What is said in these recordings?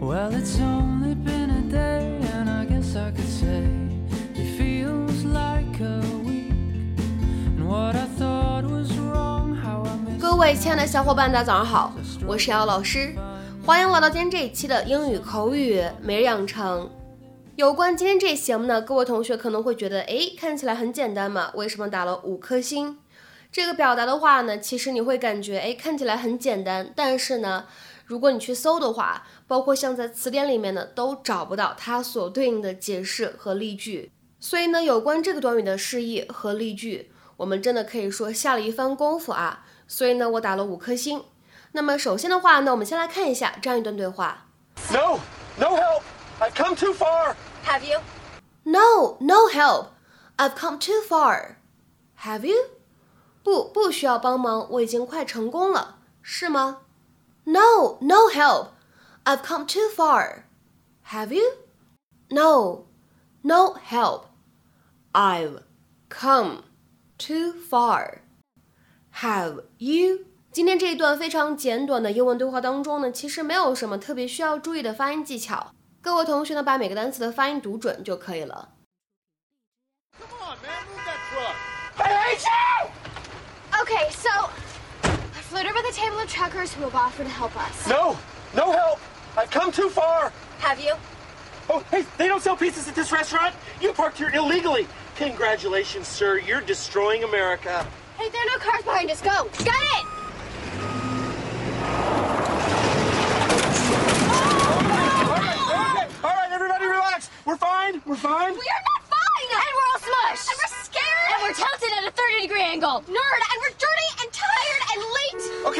Well, it's only been a day, and I guess I could say it feels like a week. And what I thought was wrong, how I missed 各位亲爱的小伙伴，大家早上好，我是姚老师，欢迎来到今天这一期的英语口语每日养成。有关今天这一节目呢，各位同学可能会觉得，哎，看起来很简单嘛，为什么打了五颗星？这个表达的话呢，其实你会感觉，哎，看起来很简单，但是呢，如果你去搜的话，包括像在词典里面呢，都找不到它所对应的解释和例句。所以呢，有关这个短语的释义和例句，我们真的可以说下了一番功夫啊。所以呢，我打了五颗星。那么首先的话呢，我们先来看一下这样一段对话。No, no help. I've come too far. Have you? No, no help. I've come too far. Have you? 不，不需要帮忙，我已经快成功了，是吗 ？No, no help. I've come too far. Have you? No, no help. I've come too far. Have you? 今天这一段非常简短的英文对话当中呢，其实没有什么特别需要注意的发音技巧。各位同学呢，把每个单词的发音读准就可以了。 Come on, man, move that truck. I hate you! Okay, so I flew over the table of truckers who have offered to help us. No, no help. I've come too far. Have you? Oh, hey, they don't sell pizzas at this restaurant. You parked here illegally. Congratulations, sir. You're destroying America. Hey, there are no cars behind us. Go. Got it. All right, okay, all right, everybody relax. We're fine. We're fine. We are not fine. And we're all smushed. And we're scared. And we're tilted at a 30 degree angle. Nerd. And we're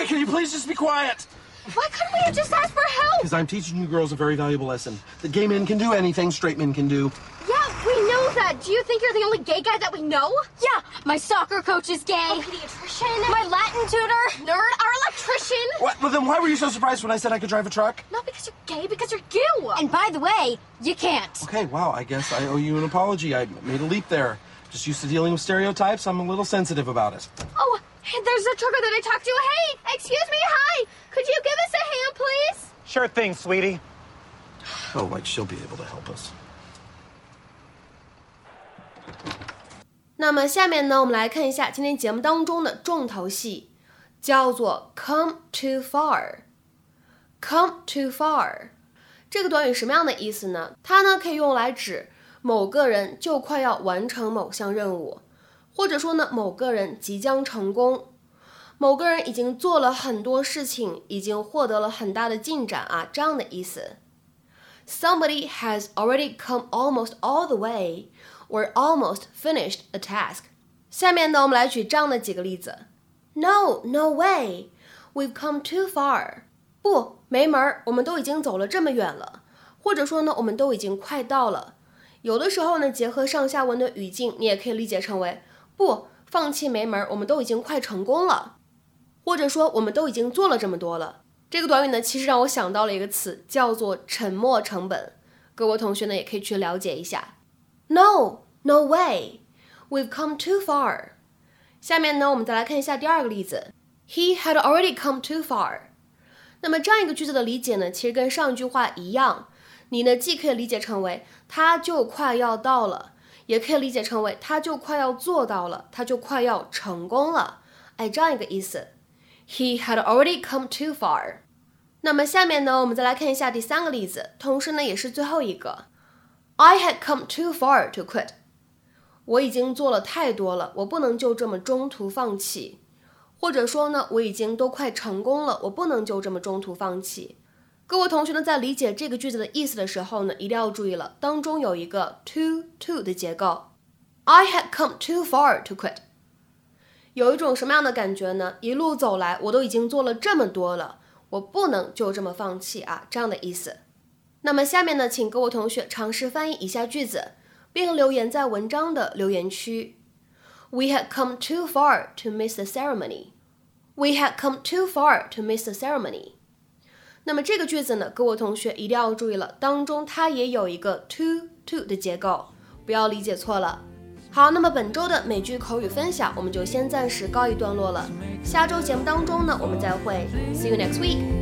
late. Can you please just be quiet? Why couldn't we have just asked for help? Because I'm teaching you girls a very valuable lesson. That gay men can do anything straight men can do. Yeah, we know that. Do you think you're the only gay guy that we know? Yeah, my soccer coach is gay. My pediatrician. My Latin tutor. Nerd. Our electrician. What? Well, then why were you so surprised when I said I could drive a truck? Not because you're gay, because you're you. And by the way, you can't. Okay, wow, I guess I owe you an apology. I made a leap there. Just used to dealing with stereotypes. I'm a little sensitive about it. Oh, hey, there's a trucker that I talked to. Hey, excuse me. Hi. Could you give us a hand, please? Sure thing, sweetie. Oh, like she'll be able to help us. 那么下面呢，我们来看一下今天节目当中的重头戏，叫做 come too far。come too far 这个短语什么样的意思呢？它呢可以用来指某个人就快要完成某项任务，或者说呢某个人即将成功，某个人已经做了很多事情，已经获得了很大的进展啊，这样的意思。Somebody has already come almost all the way or almost finished a task. 下面呢，我们来举这样的几个例子。No, no way, we've come too far. 不，没门儿，我们都已经走了这么远了。或者说呢，我们都已经快到了。有的时候呢，结合上下文的语境，你也可以理解成为不放弃没门儿，我们都已经快成功了。或者说，我们都已经做了这么多了。这个短语呢，其实让我想到了一个词，叫做沉没成本。各位同学呢，也可以去了解一下。No, no way, we've come too far. 下面呢，我们再来看一下第二个例子。He had already come too far. 那么这样一个句子的理解呢，其实跟上一句话一样，你呢既可以理解成为他就快要到了，也可以理解成为他就快要做到了，他就快要成功了。哎，这样一个意思。He had already come too far. 那么下面呢，我们再来看一下第三个例子，同时呢也是最后一个。I had come too far to quit. 我已经做了太多了，我不能就这么中途放弃。或者说呢，我已经都快成功了，我不能就这么中途放弃。各位同学呢，在理解这个句子的意思的时候呢，一定要注意了，当中有一个 too to 的结构。I had come too far to quit. 有一种什么样的感觉呢？一路走来，我都已经做了这么多了，我不能就这么放弃啊，这样的意思。那么下面呢，请各位同学尝试翻译一下句子，并留言在文章的留言区。We had come too far to miss the ceremony. We had come too far to miss the ceremony. 那么这个句子呢，各位同学一定要注意了，当中它也有一个 to to 的结构，不要理解错了。好，那么本周的美剧口语分享我们就先暂时告一段落了。下周节目当中呢，我们再会，See you next week。